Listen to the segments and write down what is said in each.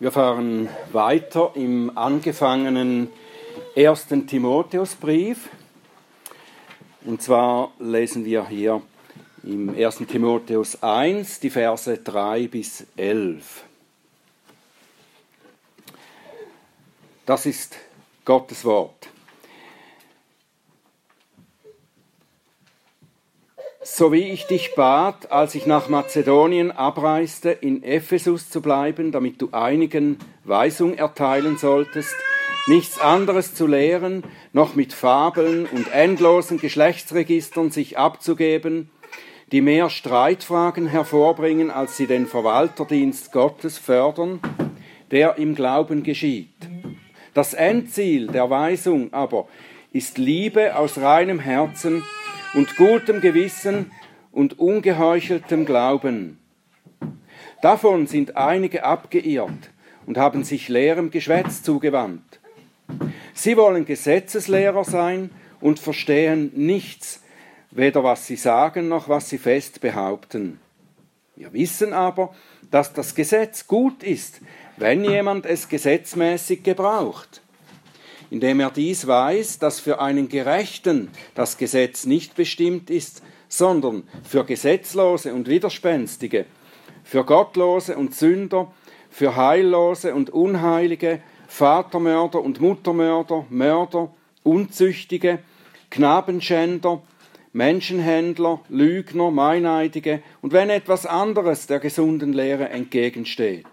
Wir fahren weiter im angefangenen ersten Timotheusbrief. Und zwar lesen wir hier im 1. Timotheus 1 die Verse 3 bis 11. Das ist Gottes Wort. So wie ich dich bat, als ich nach Mazedonien abreiste, in Ephesus zu bleiben, damit du einigen Weisung erteilen solltest, nichts anderes zu lehren, noch mit Fabeln und endlosen Geschlechtsregistern sich abzugeben, die mehr Streitfragen hervorbringen, als sie den Verwalterdienst Gottes fördern, der im Glauben geschieht. Das Endziel der Weisung aber ist Liebe aus reinem Herzen und gutem Gewissen und ungeheucheltem Glauben. Davon sind einige abgeirrt und haben sich leerem Geschwätz zugewandt. Sie wollen Gesetzeslehrer sein und verstehen nichts, weder was sie sagen noch was sie fest behaupten. Wir wissen aber, dass das Gesetz gut ist, wenn jemand es gesetzmäßig gebraucht indem er dies weiß, dass für einen Gerechten das Gesetz nicht bestimmt ist, sondern für Gesetzlose und Widerspenstige, für Gottlose und Sünder, für Heillose und Unheilige, Vatermörder und Muttermörder, Mörder, Unzüchtige, Knabenschänder, Menschenhändler, Lügner, Meineidige und wenn etwas anderes der gesunden Lehre entgegensteht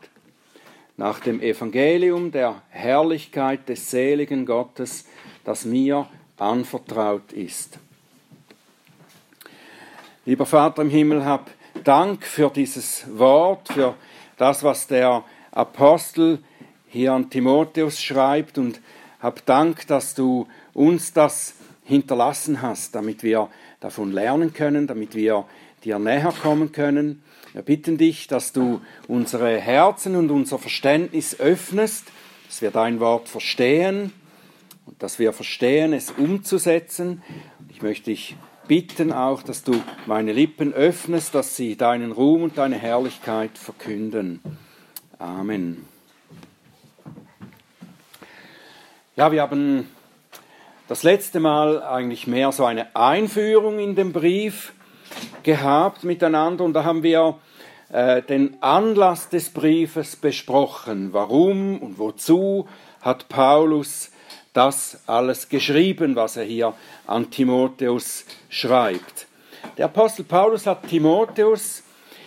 nach dem Evangelium der Herrlichkeit des seligen Gottes, das mir anvertraut ist. Lieber Vater im Himmel, hab Dank für dieses Wort, für das, was der Apostel hier an Timotheus schreibt und hab Dank, dass du uns das hinterlassen hast, damit wir davon lernen können, damit wir dir näher kommen können wir bitten dich, dass du unsere Herzen und unser Verständnis öffnest, dass wir dein Wort verstehen und dass wir verstehen, es umzusetzen. Ich möchte dich bitten auch, dass du meine Lippen öffnest, dass sie deinen Ruhm und deine Herrlichkeit verkünden. Amen. Ja, wir haben das letzte Mal eigentlich mehr so eine Einführung in den Brief gehabt miteinander und da haben wir äh, den Anlass des Briefes besprochen. Warum und wozu hat Paulus das alles geschrieben, was er hier an Timotheus schreibt. Der Apostel Paulus hat Timotheus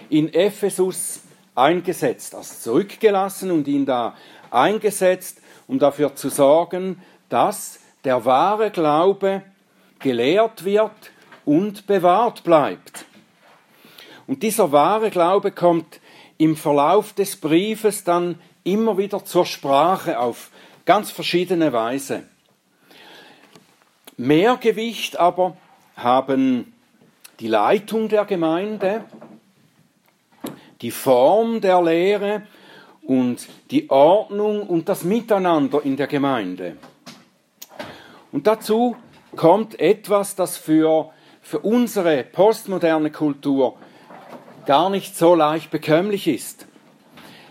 in Ephesus eingesetzt, also zurückgelassen und ihn da eingesetzt, um dafür zu sorgen, dass der wahre Glaube gelehrt wird und bewahrt bleibt. Und dieser wahre Glaube kommt im Verlauf des Briefes dann immer wieder zur Sprache auf ganz verschiedene Weise. Mehr Gewicht aber haben die Leitung der Gemeinde, die Form der Lehre und die Ordnung und das Miteinander in der Gemeinde. Und dazu kommt etwas, das für, für unsere postmoderne Kultur gar nicht so leicht bekömmlich ist.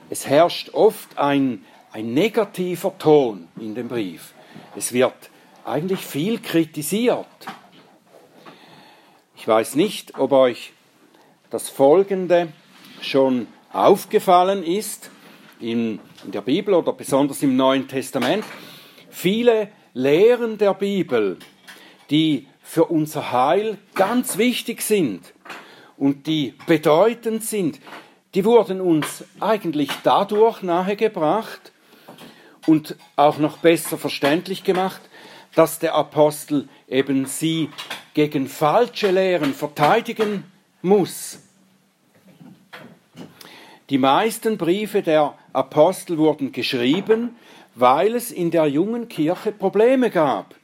Es herrscht oft ein, ein negativer Ton in dem Brief. Es wird eigentlich viel kritisiert. Ich weiß nicht, ob euch das Folgende schon aufgefallen ist in, in der Bibel oder besonders im Neuen Testament. Viele Lehren der Bibel, die für unser Heil ganz wichtig sind, und die bedeutend sind, die wurden uns eigentlich dadurch nahegebracht und auch noch besser verständlich gemacht, dass der Apostel eben sie gegen falsche Lehren verteidigen muss. Die meisten Briefe der Apostel wurden geschrieben, weil es in der jungen Kirche Probleme gab,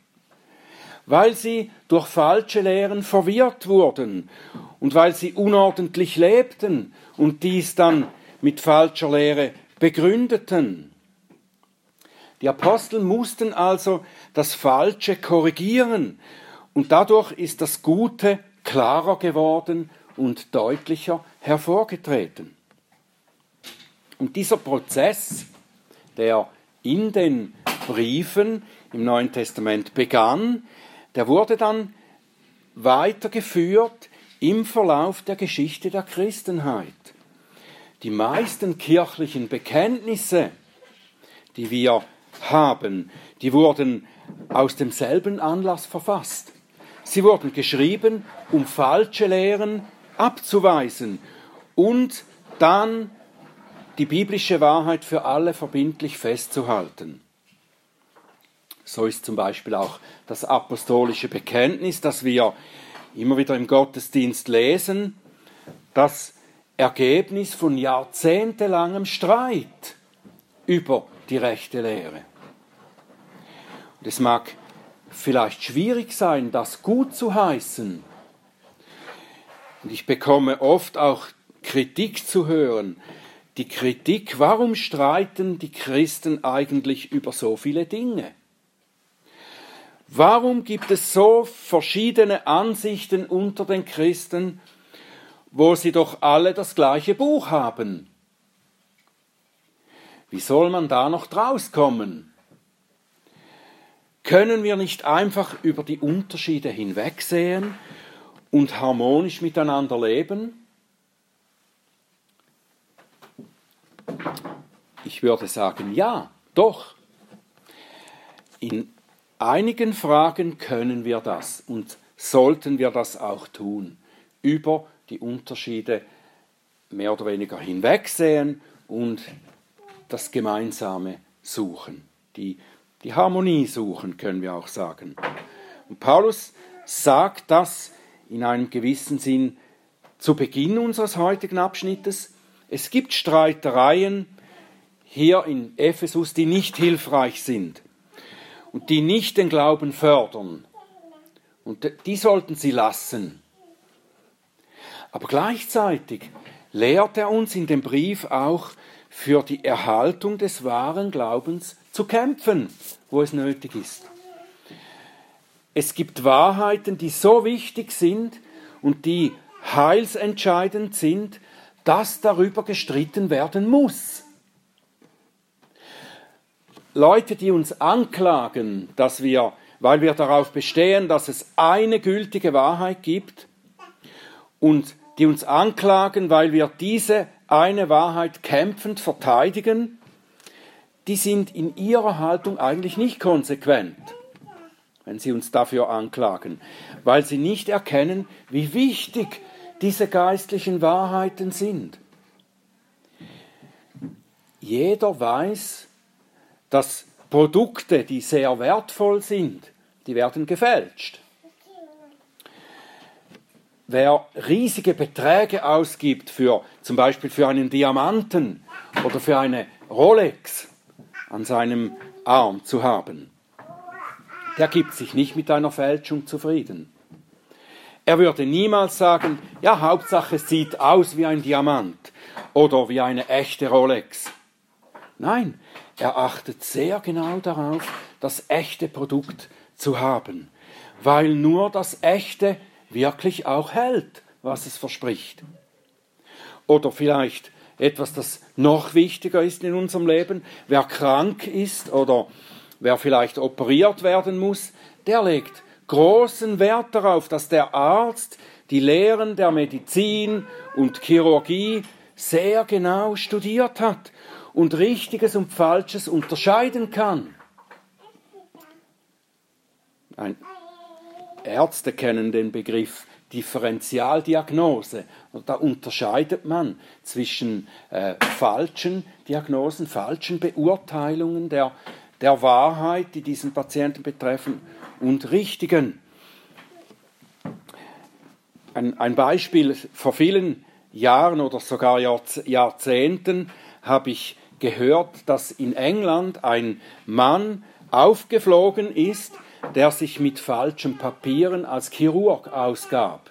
weil sie durch falsche Lehren verwirrt wurden und weil sie unordentlich lebten und dies dann mit falscher Lehre begründeten. Die Apostel mussten also das Falsche korrigieren und dadurch ist das Gute klarer geworden und deutlicher hervorgetreten. Und dieser Prozess der in den Briefen im Neuen Testament begann, der wurde dann weitergeführt im Verlauf der Geschichte der Christenheit. Die meisten kirchlichen Bekenntnisse, die wir haben, die wurden aus demselben Anlass verfasst. Sie wurden geschrieben, um falsche Lehren abzuweisen und dann die biblische Wahrheit für alle verbindlich festzuhalten. So ist zum Beispiel auch das apostolische Bekenntnis, das wir immer wieder im Gottesdienst lesen, das Ergebnis von jahrzehntelangem Streit über die rechte Lehre. Und es mag vielleicht schwierig sein, das gut zu heißen. Und ich bekomme oft auch Kritik zu hören. Die Kritik, warum streiten die Christen eigentlich über so viele Dinge? Warum gibt es so verschiedene Ansichten unter den Christen, wo sie doch alle das gleiche Buch haben? Wie soll man da noch draus kommen? Können wir nicht einfach über die Unterschiede hinwegsehen und harmonisch miteinander leben? Ich würde sagen, ja, doch. In einigen Fragen können wir das und sollten wir das auch tun. Über die Unterschiede mehr oder weniger hinwegsehen und das Gemeinsame suchen. Die, die Harmonie suchen, können wir auch sagen. Und Paulus sagt das in einem gewissen Sinn zu Beginn unseres heutigen Abschnittes. Es gibt Streitereien hier in Ephesus, die nicht hilfreich sind und die nicht den Glauben fördern. Und die sollten sie lassen. Aber gleichzeitig lehrt er uns in dem Brief auch, für die Erhaltung des wahren Glaubens zu kämpfen, wo es nötig ist. Es gibt Wahrheiten, die so wichtig sind und die heilsentscheidend sind, dass darüber gestritten werden muss. Leute, die uns anklagen, dass wir, weil wir darauf bestehen, dass es eine gültige Wahrheit gibt, und die uns anklagen, weil wir diese eine Wahrheit kämpfend verteidigen, die sind in ihrer Haltung eigentlich nicht konsequent, wenn sie uns dafür anklagen, weil sie nicht erkennen, wie wichtig diese geistlichen Wahrheiten sind. Jeder weiß, dass Produkte, die sehr wertvoll sind, die werden gefälscht. Wer riesige Beträge ausgibt für zum Beispiel für einen Diamanten oder für eine Rolex an seinem Arm zu haben, der gibt sich nicht mit einer Fälschung zufrieden. Er würde niemals sagen, ja, Hauptsache es sieht aus wie ein Diamant oder wie eine echte Rolex. Nein, er achtet sehr genau darauf, das echte Produkt zu haben, weil nur das echte wirklich auch hält, was es verspricht. Oder vielleicht etwas, das noch wichtiger ist in unserem Leben, wer krank ist oder wer vielleicht operiert werden muss, der legt großen Wert darauf, dass der Arzt die Lehren der Medizin und Chirurgie sehr genau studiert hat und Richtiges und Falsches unterscheiden kann. Ein Ärzte kennen den Begriff Differentialdiagnose. Da unterscheidet man zwischen äh, falschen Diagnosen, falschen Beurteilungen der, der Wahrheit, die diesen Patienten betreffen, und richtigen. Ein, ein Beispiel, vor vielen Jahren oder sogar Jahrzehnten habe ich gehört, dass in England ein Mann aufgeflogen ist, der sich mit falschen Papieren als Chirurg ausgab.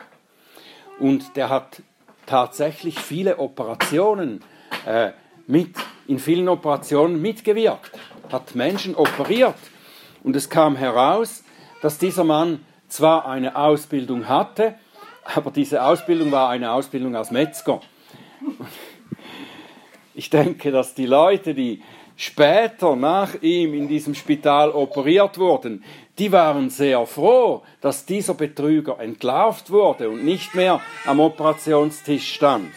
Und der hat tatsächlich viele Operationen äh, mit, in vielen Operationen mitgewirkt, hat Menschen operiert. Und es kam heraus, dass dieser Mann zwar eine Ausbildung hatte, aber diese Ausbildung war eine Ausbildung als Metzger. Ich denke, dass die Leute, die später nach ihm in diesem Spital operiert wurden, die waren sehr froh, dass dieser Betrüger entlarvt wurde und nicht mehr am Operationstisch stand.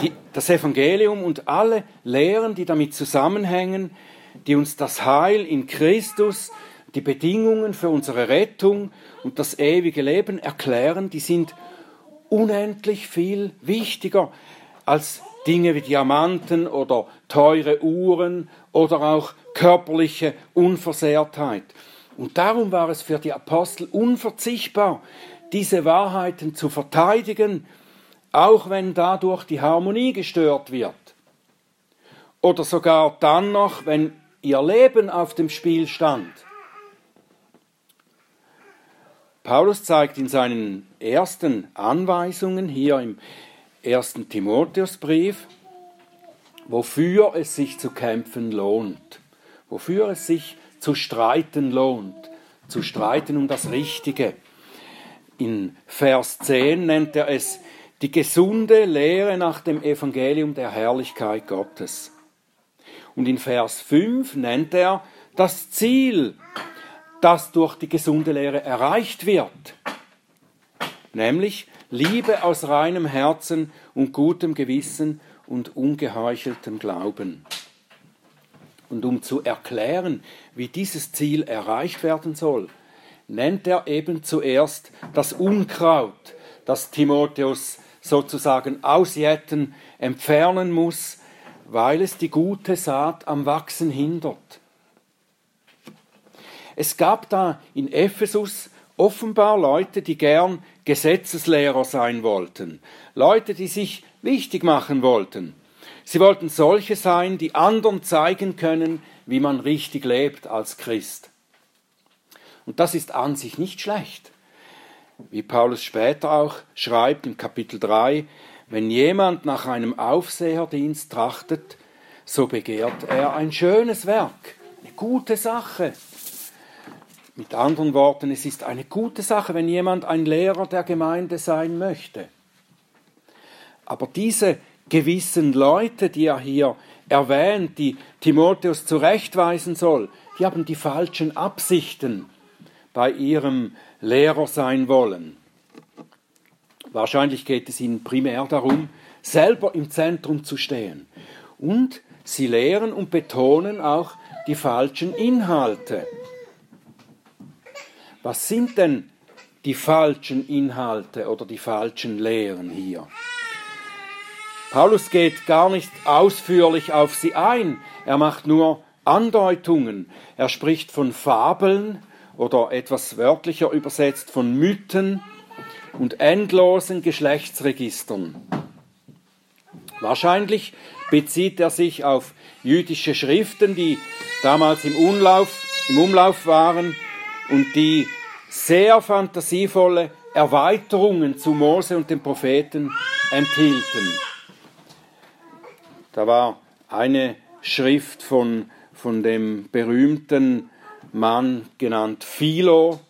Die, das Evangelium und alle Lehren, die damit zusammenhängen, die uns das Heil in Christus, die Bedingungen für unsere Rettung und das ewige Leben erklären, die sind unendlich viel wichtiger als Dinge wie Diamanten oder teure Uhren oder auch körperliche Unversehrtheit. Und darum war es für die Apostel unverzichtbar, diese Wahrheiten zu verteidigen, auch wenn dadurch die Harmonie gestört wird. Oder sogar dann noch, wenn ihr Leben auf dem Spiel stand. Paulus zeigt in seinen ersten Anweisungen hier im ersten Timotheusbrief, wofür es sich zu kämpfen lohnt, wofür es sich zu streiten lohnt, zu streiten um das Richtige. In Vers 10 nennt er es die gesunde Lehre nach dem Evangelium der Herrlichkeit Gottes. Und in Vers 5 nennt er das Ziel, das durch die gesunde Lehre erreicht wird, nämlich Liebe aus reinem Herzen und gutem Gewissen und ungeheucheltem Glauben. Und um zu erklären, wie dieses Ziel erreicht werden soll, nennt er eben zuerst das Unkraut, das Timotheus sozusagen ausjäten, entfernen muss, weil es die gute Saat am Wachsen hindert. Es gab da in Ephesus offenbar Leute, die gern Gesetzeslehrer sein wollten, Leute, die sich wichtig machen wollten. Sie wollten solche sein, die anderen zeigen können, wie man richtig lebt als Christ. Und das ist an sich nicht schlecht. Wie Paulus später auch schreibt im Kapitel 3, wenn jemand nach einem Aufseherdienst trachtet, so begehrt er ein schönes Werk, eine gute Sache. Mit anderen Worten, es ist eine gute Sache, wenn jemand ein Lehrer der Gemeinde sein möchte. Aber diese gewissen Leute, die er hier erwähnt, die Timotheus zurechtweisen soll, die haben die falschen Absichten bei ihrem Lehrer sein wollen. Wahrscheinlich geht es ihnen primär darum, selber im Zentrum zu stehen. Und sie lehren und betonen auch die falschen Inhalte. Was sind denn die falschen Inhalte oder die falschen Lehren hier? Paulus geht gar nicht ausführlich auf sie ein, er macht nur Andeutungen. Er spricht von Fabeln oder etwas wörtlicher übersetzt von Mythen und endlosen Geschlechtsregistern. Wahrscheinlich bezieht er sich auf jüdische Schriften, die damals im Umlauf, im Umlauf waren und die sehr fantasievolle Erweiterungen zu Mose und den Propheten enthielten. Da war eine Schrift von, von dem berühmten Mann genannt Philo,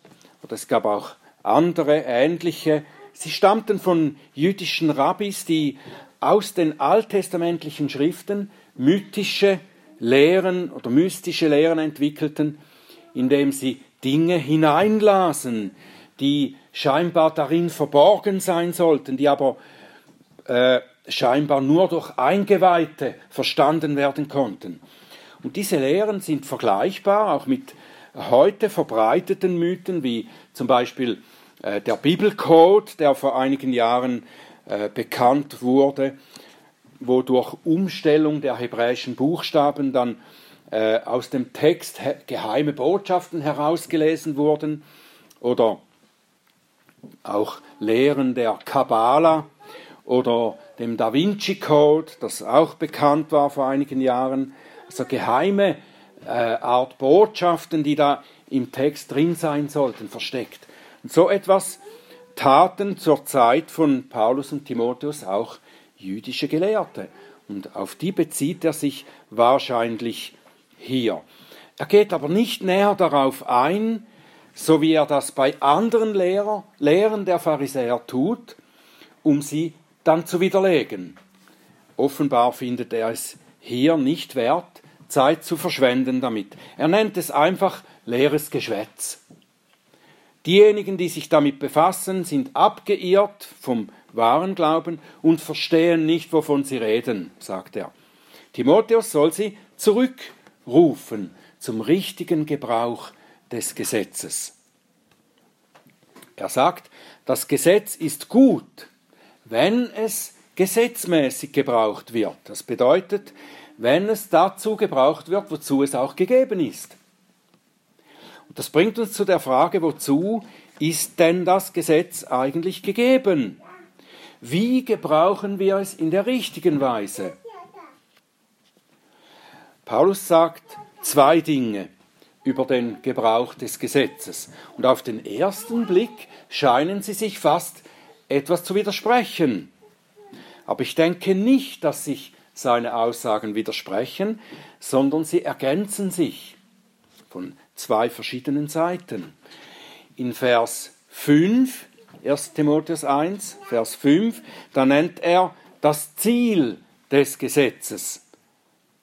oder es gab auch andere ähnliche. Sie stammten von jüdischen Rabbis, die aus den alttestamentlichen Schriften mythische Lehren oder mystische Lehren entwickelten, indem sie Dinge hineinlasen, die scheinbar darin verborgen sein sollten, die aber äh, scheinbar nur durch Eingeweihte verstanden werden konnten. Und diese Lehren sind vergleichbar auch mit heute verbreiteten Mythen, wie zum Beispiel äh, der Bibelcode, der vor einigen Jahren äh, bekannt wurde, wo durch Umstellung der hebräischen Buchstaben dann äh, aus dem Text geheime Botschaften herausgelesen wurden oder auch Lehren der Kabbala oder dem Da Vinci Code, das auch bekannt war vor einigen Jahren, also geheime äh, Art Botschaften, die da im Text drin sein sollten, versteckt. Und so etwas taten zur Zeit von Paulus und Timotheus auch jüdische Gelehrte. Und auf die bezieht er sich wahrscheinlich hier. Er geht aber nicht näher darauf ein, so wie er das bei anderen Lehrer, Lehren der Pharisäer tut, um sie dann zu widerlegen offenbar findet er es hier nicht wert, Zeit zu verschwenden damit. Er nennt es einfach leeres Geschwätz. Diejenigen, die sich damit befassen, sind abgeirrt vom wahren Glauben und verstehen nicht, wovon sie reden, sagt er. Timotheus soll sie zurückrufen zum richtigen Gebrauch des Gesetzes. Er sagt, das Gesetz ist gut, wenn es gesetzmäßig gebraucht wird. Das bedeutet, wenn es dazu gebraucht wird, wozu es auch gegeben ist. Und das bringt uns zu der Frage, wozu ist denn das Gesetz eigentlich gegeben? Wie gebrauchen wir es in der richtigen Weise? Paulus sagt zwei Dinge über den Gebrauch des Gesetzes. Und auf den ersten Blick scheinen sie sich fast etwas zu widersprechen. Aber ich denke nicht, dass sich seine Aussagen widersprechen, sondern sie ergänzen sich von zwei verschiedenen Seiten. In Vers 5, 1 Timotheus 1, Vers 5, da nennt er das Ziel des Gesetzes,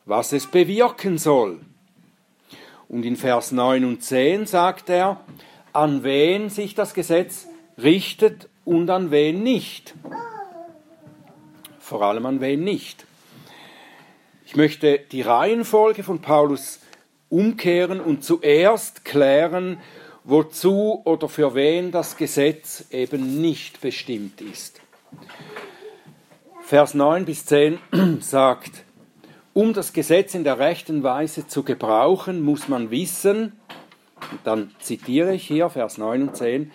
was es bewirken soll. Und in Vers 9 und 10 sagt er, an wen sich das Gesetz richtet und an wen nicht. Vor allem an wen nicht. Ich möchte die Reihenfolge von Paulus umkehren und zuerst klären, wozu oder für wen das Gesetz eben nicht bestimmt ist. Vers 9 bis 10 sagt, um das Gesetz in der rechten Weise zu gebrauchen, muss man wissen, dann zitiere ich hier Vers 9 und 10,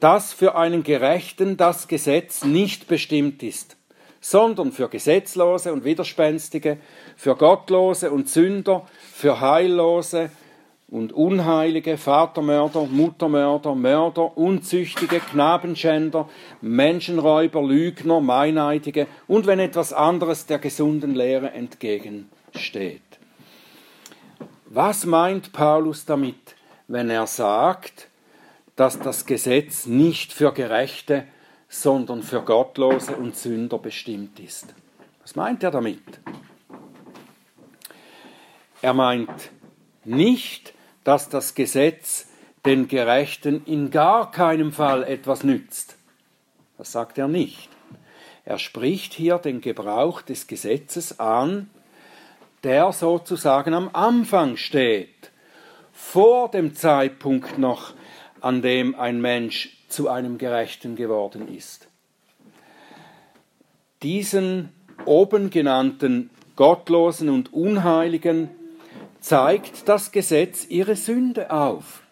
dass für einen Gerechten das Gesetz nicht bestimmt ist, sondern für Gesetzlose und Widerspenstige, für Gottlose und Sünder, für Heillose und Unheilige, Vatermörder, Muttermörder, Mörder, Unzüchtige, Knabenschänder, Menschenräuber, Lügner, Meineidige und wenn etwas anderes der gesunden Lehre entgegensteht. Was meint Paulus damit, wenn er sagt, dass das Gesetz nicht für Gerechte, sondern für Gottlose und Sünder bestimmt ist? Was meint er damit? Er meint nicht, dass das Gesetz den Gerechten in gar keinem Fall etwas nützt. Das sagt er nicht. Er spricht hier den Gebrauch des Gesetzes an, der sozusagen am Anfang steht, vor dem Zeitpunkt noch, an dem ein Mensch zu einem Gerechten geworden ist. Diesen oben genannten Gottlosen und Unheiligen zeigt das Gesetz ihre Sünde auf,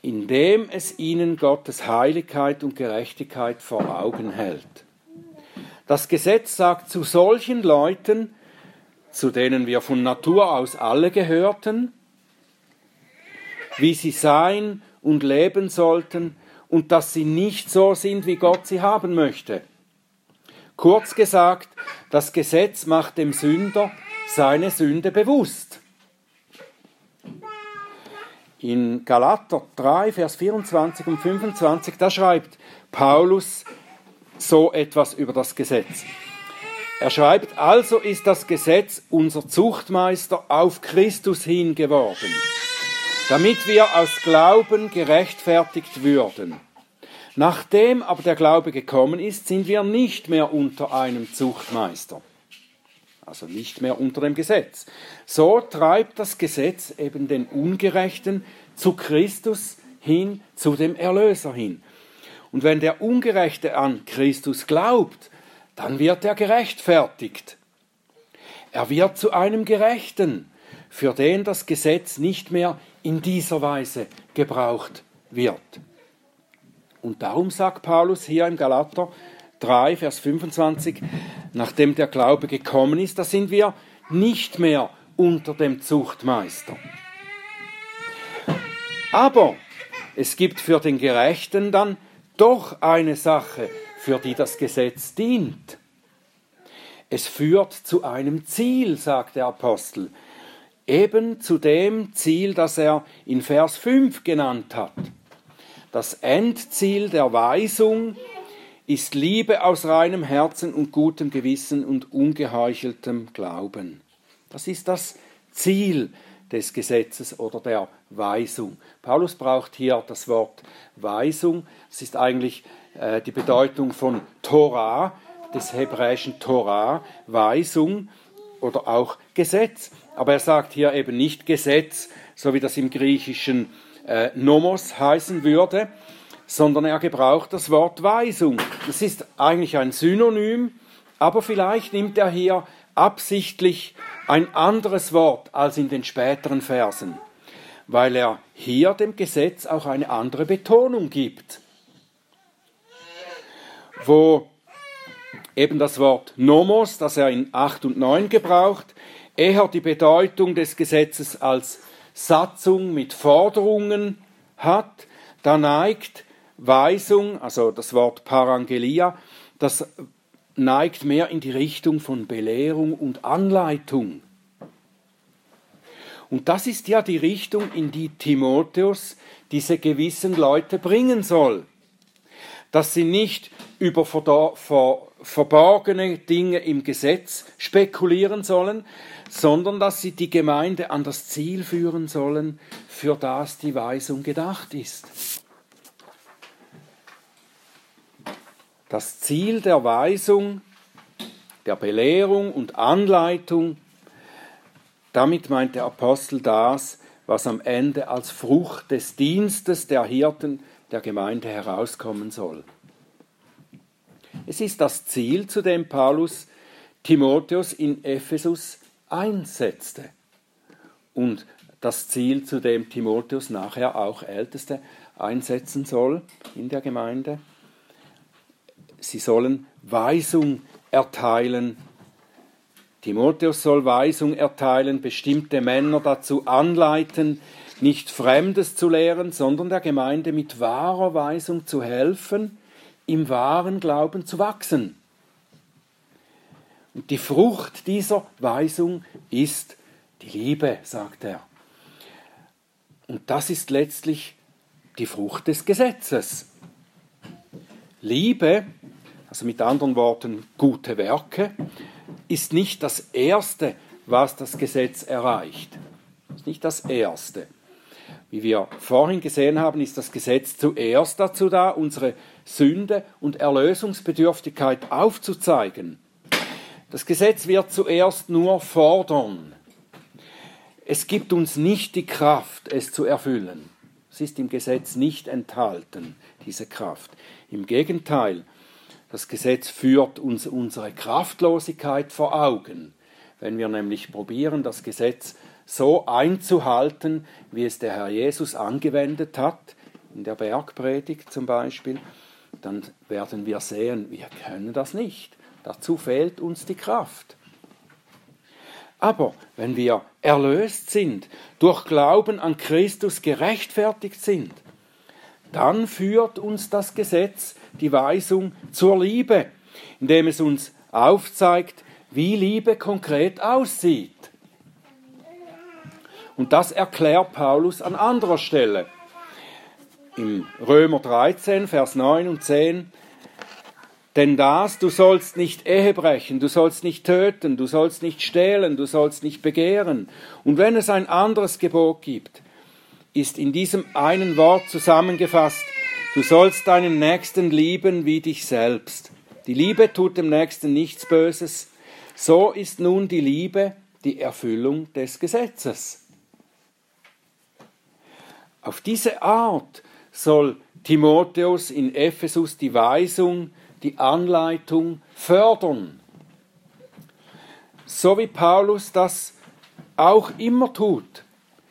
indem es ihnen Gottes Heiligkeit und Gerechtigkeit vor Augen hält. Das Gesetz sagt zu solchen Leuten, zu denen wir von Natur aus alle gehörten, wie sie sein und leben sollten und dass sie nicht so sind, wie Gott sie haben möchte. Kurz gesagt, das Gesetz macht dem Sünder seine Sünde bewusst. In Galater 3, Vers 24 und 25, da schreibt Paulus so etwas über das Gesetz. Er schreibt, also ist das Gesetz unser Zuchtmeister auf Christus hin geworden, damit wir aus Glauben gerechtfertigt würden. Nachdem aber der Glaube gekommen ist, sind wir nicht mehr unter einem Zuchtmeister also nicht mehr unter dem Gesetz. So treibt das Gesetz eben den Ungerechten zu Christus hin, zu dem Erlöser hin. Und wenn der Ungerechte an Christus glaubt, dann wird er gerechtfertigt. Er wird zu einem Gerechten, für den das Gesetz nicht mehr in dieser Weise gebraucht wird. Und darum sagt Paulus hier im Galater 3, Vers 25, nachdem der Glaube gekommen ist, da sind wir nicht mehr unter dem Zuchtmeister. Aber es gibt für den Gerechten dann doch eine Sache, für die das Gesetz dient. Es führt zu einem Ziel, sagt der Apostel, eben zu dem Ziel, das er in Vers 5 genannt hat. Das Endziel der Weisung ist Liebe aus reinem Herzen und gutem Gewissen und ungeheucheltem Glauben. Das ist das Ziel des Gesetzes oder der Weisung. Paulus braucht hier das Wort Weisung. Es ist eigentlich äh, die Bedeutung von Torah, des hebräischen Torah, Weisung oder auch Gesetz. Aber er sagt hier eben nicht Gesetz, so wie das im Griechischen äh, Nomos heißen würde, sondern er gebraucht das Wort Weisung. Das ist eigentlich ein Synonym, aber vielleicht nimmt er hier absichtlich ein anderes Wort als in den späteren Versen, weil er hier dem Gesetz auch eine andere Betonung gibt. Wo eben das Wort Nomos, das er in 8 und 9 gebraucht, eher die Bedeutung des Gesetzes als Satzung mit Forderungen hat, da neigt Weisung, also das Wort Parangelia, das neigt mehr in die Richtung von Belehrung und Anleitung. Und das ist ja die Richtung, in die Timotheus diese gewissen Leute bringen soll. Dass sie nicht über verborgene Dinge im Gesetz spekulieren sollen, sondern dass sie die Gemeinde an das Ziel führen sollen, für das die Weisung gedacht ist. Das Ziel der Weisung, der Belehrung und Anleitung, damit meint der Apostel das, was am Ende als Frucht des Dienstes der Hirten der Gemeinde herauskommen soll. Es ist das Ziel, zu dem Paulus Timotheus in Ephesus einsetzte und das Ziel, zu dem Timotheus nachher auch Älteste einsetzen soll in der Gemeinde. Sie sollen Weisung erteilen. Timotheus soll Weisung erteilen, bestimmte Männer dazu anleiten, nicht Fremdes zu lehren, sondern der Gemeinde mit wahrer Weisung zu helfen, im wahren Glauben zu wachsen. Und die Frucht dieser Weisung ist die Liebe, sagt er. Und das ist letztlich die Frucht des Gesetzes. Liebe, also mit anderen Worten gute Werke, ist nicht das Erste, was das Gesetz erreicht. Ist nicht das Erste. Wie wir vorhin gesehen haben, ist das Gesetz zuerst dazu da, unsere Sünde und Erlösungsbedürftigkeit aufzuzeigen. Das Gesetz wird zuerst nur fordern. Es gibt uns nicht die Kraft, es zu erfüllen. Es ist im Gesetz nicht enthalten, diese Kraft. Im Gegenteil, das Gesetz führt uns unsere Kraftlosigkeit vor Augen. Wenn wir nämlich probieren, das Gesetz so einzuhalten, wie es der Herr Jesus angewendet hat, in der Bergpredigt zum Beispiel, dann werden wir sehen, wir können das nicht. Dazu fehlt uns die Kraft. Aber wenn wir erlöst sind, durch Glauben an Christus gerechtfertigt sind, dann führt uns das Gesetz, die Weisung zur Liebe, indem es uns aufzeigt, wie Liebe konkret aussieht. Und das erklärt Paulus an anderer Stelle. Im Römer 13, Vers 9 und 10 denn das, du sollst nicht Ehe brechen, du sollst nicht töten, du sollst nicht stehlen, du sollst nicht begehren. Und wenn es ein anderes Gebot gibt, ist in diesem einen Wort zusammengefasst, du sollst deinen Nächsten lieben wie dich selbst. Die Liebe tut dem Nächsten nichts Böses. So ist nun die Liebe die Erfüllung des Gesetzes. Auf diese Art soll Timotheus in Ephesus die Weisung die Anleitung fördern. So wie Paulus das auch immer tut.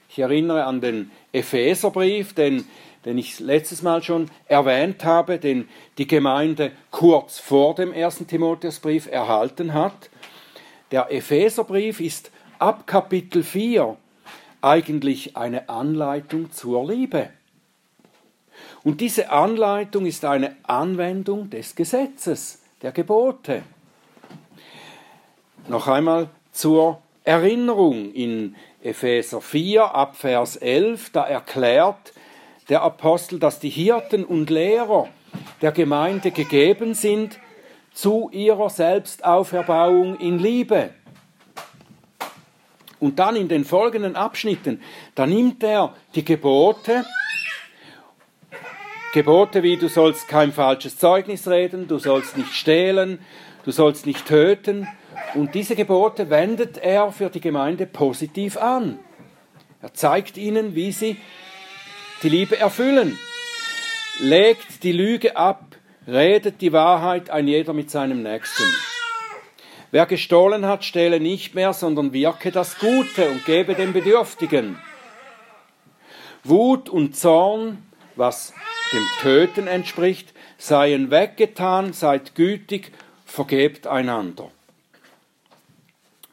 Ich erinnere an den Epheserbrief, den, den ich letztes Mal schon erwähnt habe, den die Gemeinde kurz vor dem ersten Timotheusbrief erhalten hat. Der Epheserbrief ist ab Kapitel 4 eigentlich eine Anleitung zur Liebe. Und diese Anleitung ist eine Anwendung des Gesetzes, der Gebote. Noch einmal zur Erinnerung in Epheser 4 ab Vers 11, da erklärt der Apostel, dass die Hirten und Lehrer der Gemeinde gegeben sind zu ihrer Selbstauferbauung in Liebe. Und dann in den folgenden Abschnitten, da nimmt er die Gebote, Gebote wie du sollst kein falsches Zeugnis reden, du sollst nicht stehlen, du sollst nicht töten. Und diese Gebote wendet er für die Gemeinde positiv an. Er zeigt ihnen, wie sie die Liebe erfüllen. Legt die Lüge ab, redet die Wahrheit ein jeder mit seinem Nächsten. Wer gestohlen hat, stehle nicht mehr, sondern wirke das Gute und gebe den Bedürftigen. Wut und Zorn, was dem Töten entspricht, seien weggetan, seid gütig, vergebt einander.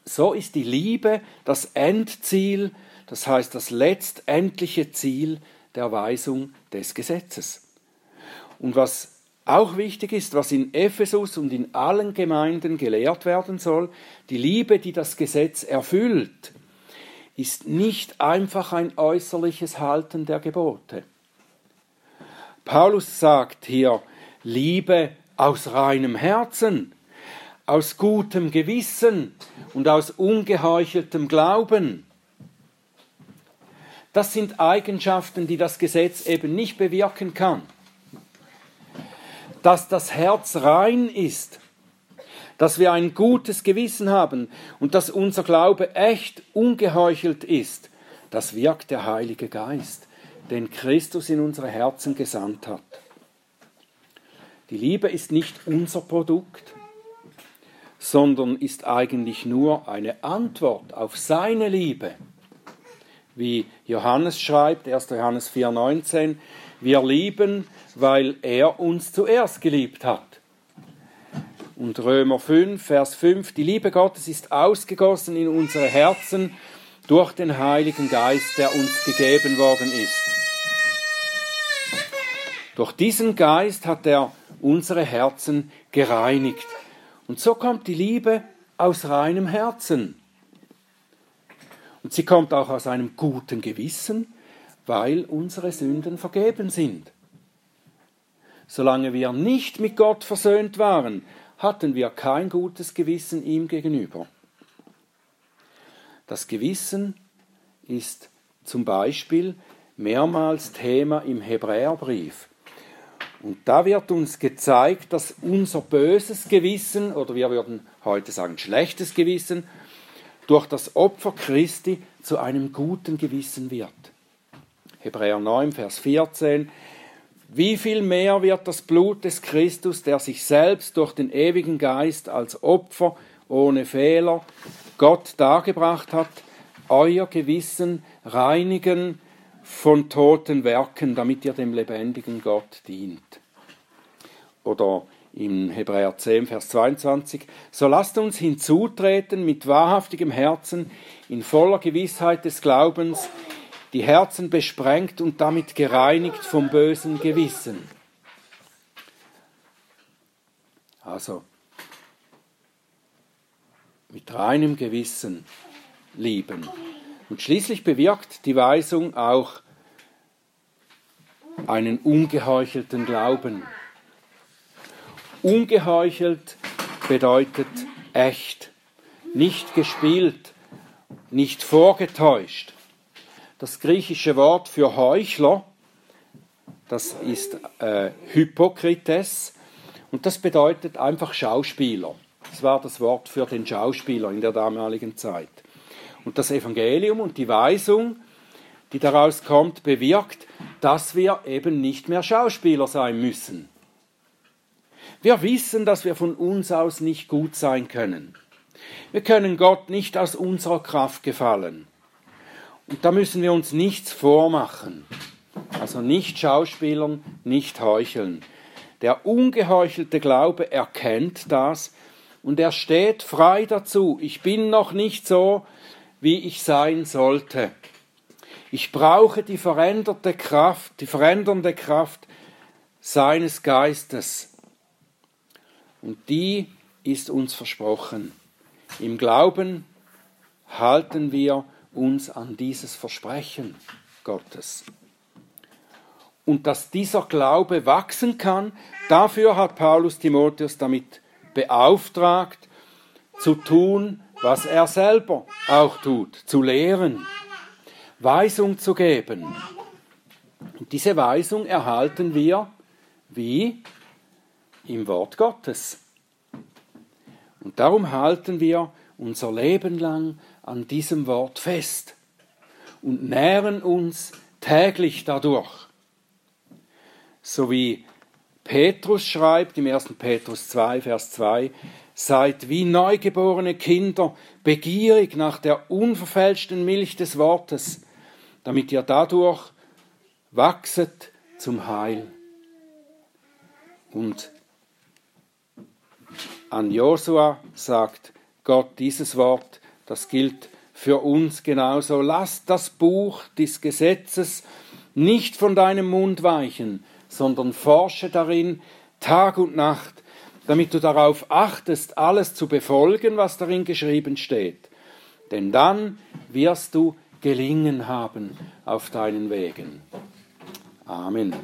So ist die Liebe das Endziel, das heißt das letztendliche Ziel der Weisung des Gesetzes. Und was auch wichtig ist, was in Ephesus und in allen Gemeinden gelehrt werden soll, die Liebe, die das Gesetz erfüllt, ist nicht einfach ein äußerliches Halten der Gebote. Paulus sagt hier, Liebe aus reinem Herzen, aus gutem Gewissen und aus ungeheucheltem Glauben. Das sind Eigenschaften, die das Gesetz eben nicht bewirken kann dass das Herz rein ist, dass wir ein gutes Gewissen haben und dass unser Glaube echt ungeheuchelt ist, das wirkt der Heilige Geist, den Christus in unsere Herzen gesandt hat. Die Liebe ist nicht unser Produkt, sondern ist eigentlich nur eine Antwort auf seine Liebe. Wie Johannes schreibt, 1. Johannes 4,19, wir lieben, weil er uns zuerst geliebt hat. Und Römer 5, Vers 5, die Liebe Gottes ist ausgegossen in unsere Herzen durch den Heiligen Geist, der uns gegeben worden ist. Durch diesen Geist hat er unsere Herzen gereinigt. Und so kommt die Liebe aus reinem Herzen. Und sie kommt auch aus einem guten Gewissen, weil unsere Sünden vergeben sind. Solange wir nicht mit Gott versöhnt waren, hatten wir kein gutes Gewissen ihm gegenüber. Das Gewissen ist zum Beispiel mehrmals Thema im Hebräerbrief. Und da wird uns gezeigt, dass unser böses Gewissen, oder wir würden heute sagen schlechtes Gewissen, durch das Opfer Christi zu einem guten Gewissen wird. Hebräer 9, Vers 14. Wie viel mehr wird das Blut des Christus, der sich selbst durch den ewigen Geist als Opfer ohne Fehler Gott dargebracht hat, euer Gewissen reinigen von toten Werken, damit ihr dem lebendigen Gott dient. Oder im Hebräer 10, Vers 22, so lasst uns hinzutreten mit wahrhaftigem Herzen, in voller Gewissheit des Glaubens, die Herzen besprengt und damit gereinigt vom bösen Gewissen. Also mit reinem Gewissen lieben. Und schließlich bewirkt die Weisung auch einen ungeheuchelten Glauben. Ungeheuchelt bedeutet echt, nicht gespielt, nicht vorgetäuscht. Das griechische Wort für Heuchler, das ist äh, Hypokrites und das bedeutet einfach Schauspieler. Das war das Wort für den Schauspieler in der damaligen Zeit. Und das Evangelium und die Weisung, die daraus kommt, bewirkt, dass wir eben nicht mehr Schauspieler sein müssen. Wir wissen, dass wir von uns aus nicht gut sein können. Wir können Gott nicht aus unserer Kraft gefallen. Und da müssen wir uns nichts vormachen. Also nicht schauspielern, nicht heucheln. Der ungeheuchelte Glaube erkennt das und er steht frei dazu. Ich bin noch nicht so, wie ich sein sollte. Ich brauche die veränderte Kraft, die verändernde Kraft seines Geistes. Und die ist uns versprochen. Im Glauben halten wir uns an dieses Versprechen Gottes. und dass dieser Glaube wachsen kann, dafür hat Paulus Timotheus damit beauftragt, zu tun, was er selber auch tut, zu lehren, Weisung zu geben. Und diese Weisung erhalten wir wie im Wort Gottes. Und darum halten wir unser Leben lang an diesem Wort fest und nähren uns täglich dadurch. So wie Petrus schreibt im 1. Petrus 2, Vers 2, seid wie neugeborene Kinder begierig nach der unverfälschten Milch des Wortes, damit ihr dadurch wachset zum Heil. Und an Josua sagt Gott dieses Wort, das gilt für uns genauso. Lass das Buch des Gesetzes nicht von deinem Mund weichen, sondern forsche darin Tag und Nacht, damit du darauf achtest, alles zu befolgen, was darin geschrieben steht. Denn dann wirst du gelingen haben auf deinen Wegen. Amen.